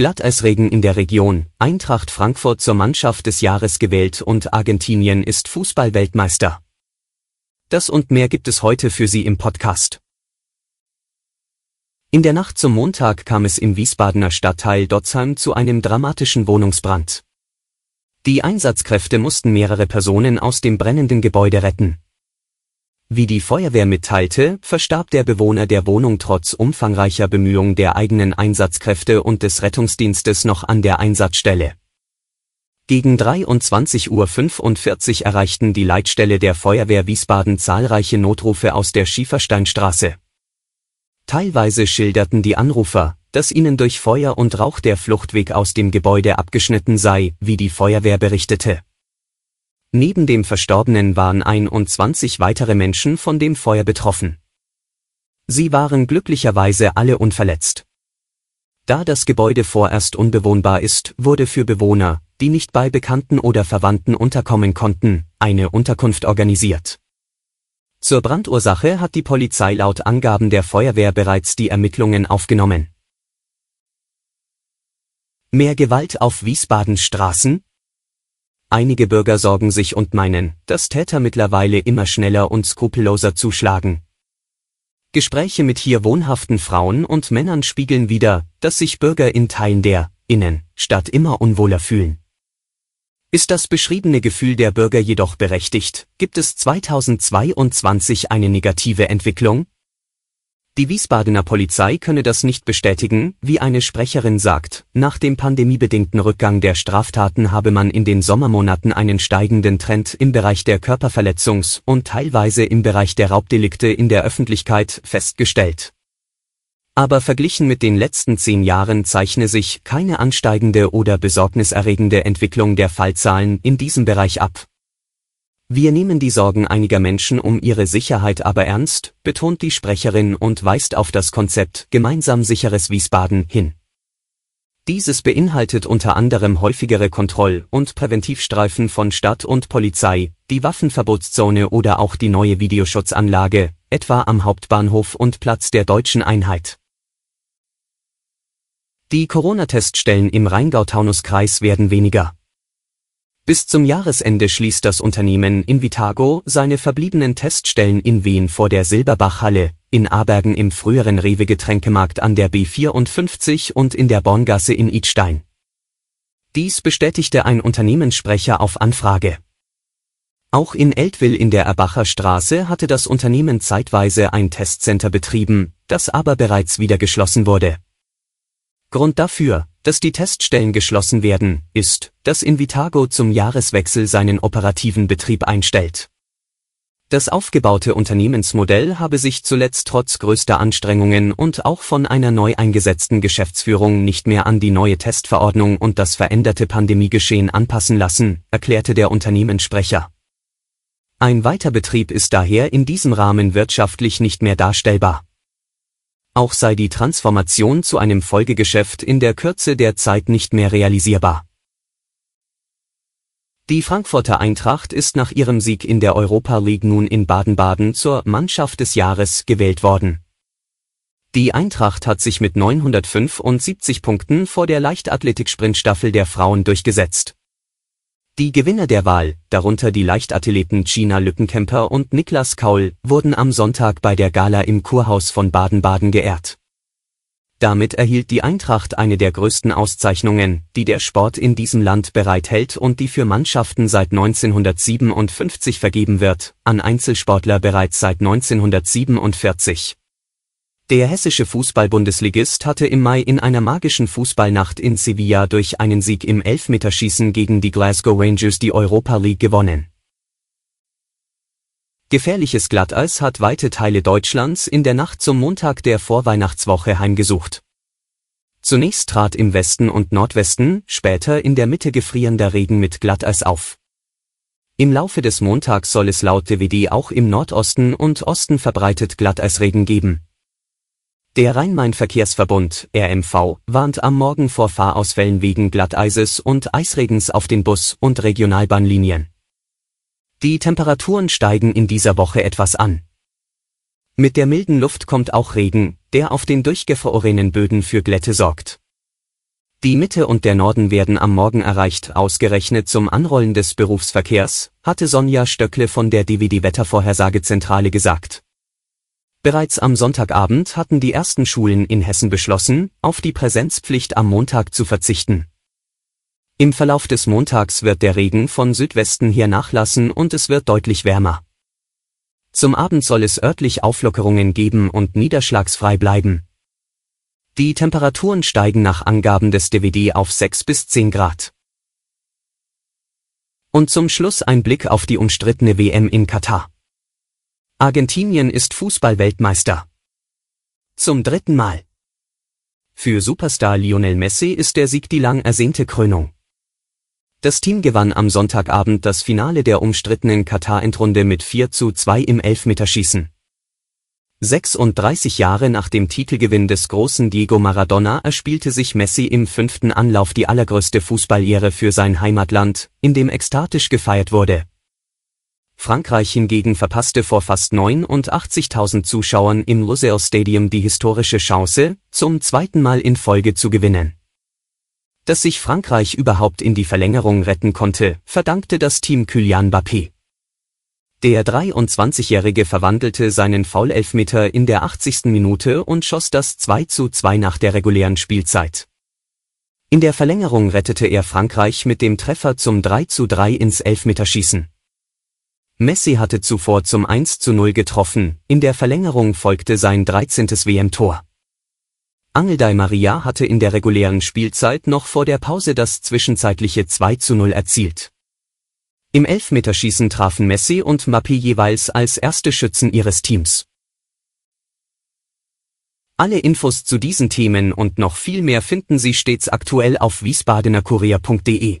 Glatteisregen in der Region, Eintracht Frankfurt zur Mannschaft des Jahres gewählt und Argentinien ist Fußballweltmeister. Das und mehr gibt es heute für Sie im Podcast. In der Nacht zum Montag kam es im Wiesbadener Stadtteil Dotzheim zu einem dramatischen Wohnungsbrand. Die Einsatzkräfte mussten mehrere Personen aus dem brennenden Gebäude retten. Wie die Feuerwehr mitteilte, verstarb der Bewohner der Wohnung trotz umfangreicher Bemühungen der eigenen Einsatzkräfte und des Rettungsdienstes noch an der Einsatzstelle. Gegen 23.45 Uhr erreichten die Leitstelle der Feuerwehr Wiesbaden zahlreiche Notrufe aus der Schiefersteinstraße. Teilweise schilderten die Anrufer, dass ihnen durch Feuer und Rauch der Fluchtweg aus dem Gebäude abgeschnitten sei, wie die Feuerwehr berichtete. Neben dem Verstorbenen waren 21 weitere Menschen von dem Feuer betroffen. Sie waren glücklicherweise alle unverletzt. Da das Gebäude vorerst unbewohnbar ist, wurde für Bewohner, die nicht bei Bekannten oder Verwandten unterkommen konnten, eine Unterkunft organisiert. Zur Brandursache hat die Polizei laut Angaben der Feuerwehr bereits die Ermittlungen aufgenommen. Mehr Gewalt auf Wiesbadens Straßen? Einige Bürger sorgen sich und meinen, dass Täter mittlerweile immer schneller und skrupelloser zuschlagen. Gespräche mit hier wohnhaften Frauen und Männern spiegeln wider, dass sich Bürger in Teilen der Innenstadt immer unwohler fühlen. Ist das beschriebene Gefühl der Bürger jedoch berechtigt, gibt es 2022 eine negative Entwicklung? Die Wiesbadener Polizei könne das nicht bestätigen, wie eine Sprecherin sagt, nach dem pandemiebedingten Rückgang der Straftaten habe man in den Sommermonaten einen steigenden Trend im Bereich der Körperverletzungs- und teilweise im Bereich der Raubdelikte in der Öffentlichkeit festgestellt. Aber verglichen mit den letzten zehn Jahren zeichne sich keine ansteigende oder besorgniserregende Entwicklung der Fallzahlen in diesem Bereich ab. Wir nehmen die Sorgen einiger Menschen um ihre Sicherheit aber ernst, betont die Sprecherin und weist auf das Konzept Gemeinsam sicheres Wiesbaden hin. Dieses beinhaltet unter anderem häufigere Kontroll- und Präventivstreifen von Stadt und Polizei, die Waffenverbotszone oder auch die neue Videoschutzanlage, etwa am Hauptbahnhof und Platz der deutschen Einheit. Die Corona-Teststellen im Rheingau-Taunus-Kreis werden weniger. Bis zum Jahresende schließt das Unternehmen Invitago seine verbliebenen Teststellen in Wien vor der Silberbachhalle, in Abergen im früheren Rewe Getränkemarkt an der B54 und in der Borngasse in Idstein. Dies bestätigte ein Unternehmenssprecher auf Anfrage. Auch in Eltville in der Erbacher Straße hatte das Unternehmen zeitweise ein Testcenter betrieben, das aber bereits wieder geschlossen wurde. Grund dafür, dass die Teststellen geschlossen werden, ist, dass Invitago zum Jahreswechsel seinen operativen Betrieb einstellt. Das aufgebaute Unternehmensmodell habe sich zuletzt trotz größter Anstrengungen und auch von einer neu eingesetzten Geschäftsführung nicht mehr an die neue Testverordnung und das veränderte Pandemiegeschehen anpassen lassen, erklärte der Unternehmenssprecher. Ein Weiterbetrieb ist daher in diesem Rahmen wirtschaftlich nicht mehr darstellbar. Auch sei die Transformation zu einem Folgegeschäft in der Kürze der Zeit nicht mehr realisierbar. Die Frankfurter Eintracht ist nach ihrem Sieg in der Europa League nun in Baden-Baden zur Mannschaft des Jahres gewählt worden. Die Eintracht hat sich mit 975 Punkten vor der Leichtathletik-Sprintstaffel der Frauen durchgesetzt. Die Gewinner der Wahl, darunter die Leichtathleten Gina Lückenkämper und Niklas Kaul, wurden am Sonntag bei der Gala im Kurhaus von Baden-Baden geehrt. Damit erhielt die Eintracht eine der größten Auszeichnungen, die der Sport in diesem Land bereithält und die für Mannschaften seit 1957 vergeben wird, an Einzelsportler bereits seit 1947. Der hessische Fußball-Bundesligist hatte im Mai in einer magischen Fußballnacht in Sevilla durch einen Sieg im Elfmeterschießen gegen die Glasgow Rangers die Europa League gewonnen. Gefährliches Glatteis hat weite Teile Deutschlands in der Nacht zum Montag der Vorweihnachtswoche heimgesucht. Zunächst trat im Westen und Nordwesten, später in der Mitte gefrierender Regen mit Glatteis auf. Im Laufe des Montags soll es laut DWD auch im Nordosten und Osten verbreitet Glatteisregen geben. Der Rhein-Main-Verkehrsverbund RMV warnt am Morgen vor Fahrausfällen wegen Glatteises und Eisregens auf den Bus- und Regionalbahnlinien. Die Temperaturen steigen in dieser Woche etwas an. Mit der milden Luft kommt auch Regen, der auf den durchgefrorenen Böden für Glätte sorgt. Die Mitte und der Norden werden am Morgen erreicht, ausgerechnet zum Anrollen des Berufsverkehrs, hatte Sonja Stöckle von der DWD Wettervorhersagezentrale gesagt. Bereits am Sonntagabend hatten die ersten Schulen in Hessen beschlossen, auf die Präsenzpflicht am Montag zu verzichten. Im Verlauf des Montags wird der Regen von Südwesten her nachlassen und es wird deutlich wärmer. Zum Abend soll es örtlich Auflockerungen geben und niederschlagsfrei bleiben. Die Temperaturen steigen nach Angaben des DWD auf 6 bis 10 Grad. Und zum Schluss ein Blick auf die umstrittene WM in Katar. Argentinien ist Fußballweltmeister. Zum dritten Mal. Für Superstar Lionel Messi ist der Sieg die lang ersehnte Krönung. Das Team gewann am Sonntagabend das Finale der umstrittenen Katar-Endrunde mit 4 zu 2 im Elfmeterschießen. 36 Jahre nach dem Titelgewinn des großen Diego Maradona erspielte sich Messi im fünften Anlauf die allergrößte Fußballehre für sein Heimatland, in dem ekstatisch gefeiert wurde. Frankreich hingegen verpasste vor fast 89.000 Zuschauern im Lusail Stadium die historische Chance, zum zweiten Mal in Folge zu gewinnen. Dass sich Frankreich überhaupt in die Verlängerung retten konnte, verdankte das Team Kylian Mbappé. Der 23-Jährige verwandelte seinen Foulelfmeter in der 80. Minute und schoss das 2 zu 2 nach der regulären Spielzeit. In der Verlängerung rettete er Frankreich mit dem Treffer zum 3 zu 3 ins Elfmeterschießen. Messi hatte zuvor zum 1 zu 0 getroffen, in der Verlängerung folgte sein 13. WM-Tor. Angel Di Maria hatte in der regulären Spielzeit noch vor der Pause das zwischenzeitliche 2 zu 0 erzielt. Im Elfmeterschießen trafen Messi und Mbappé jeweils als erste Schützen ihres Teams. Alle Infos zu diesen Themen und noch viel mehr finden Sie stets aktuell auf wiesbadenerkurier.de.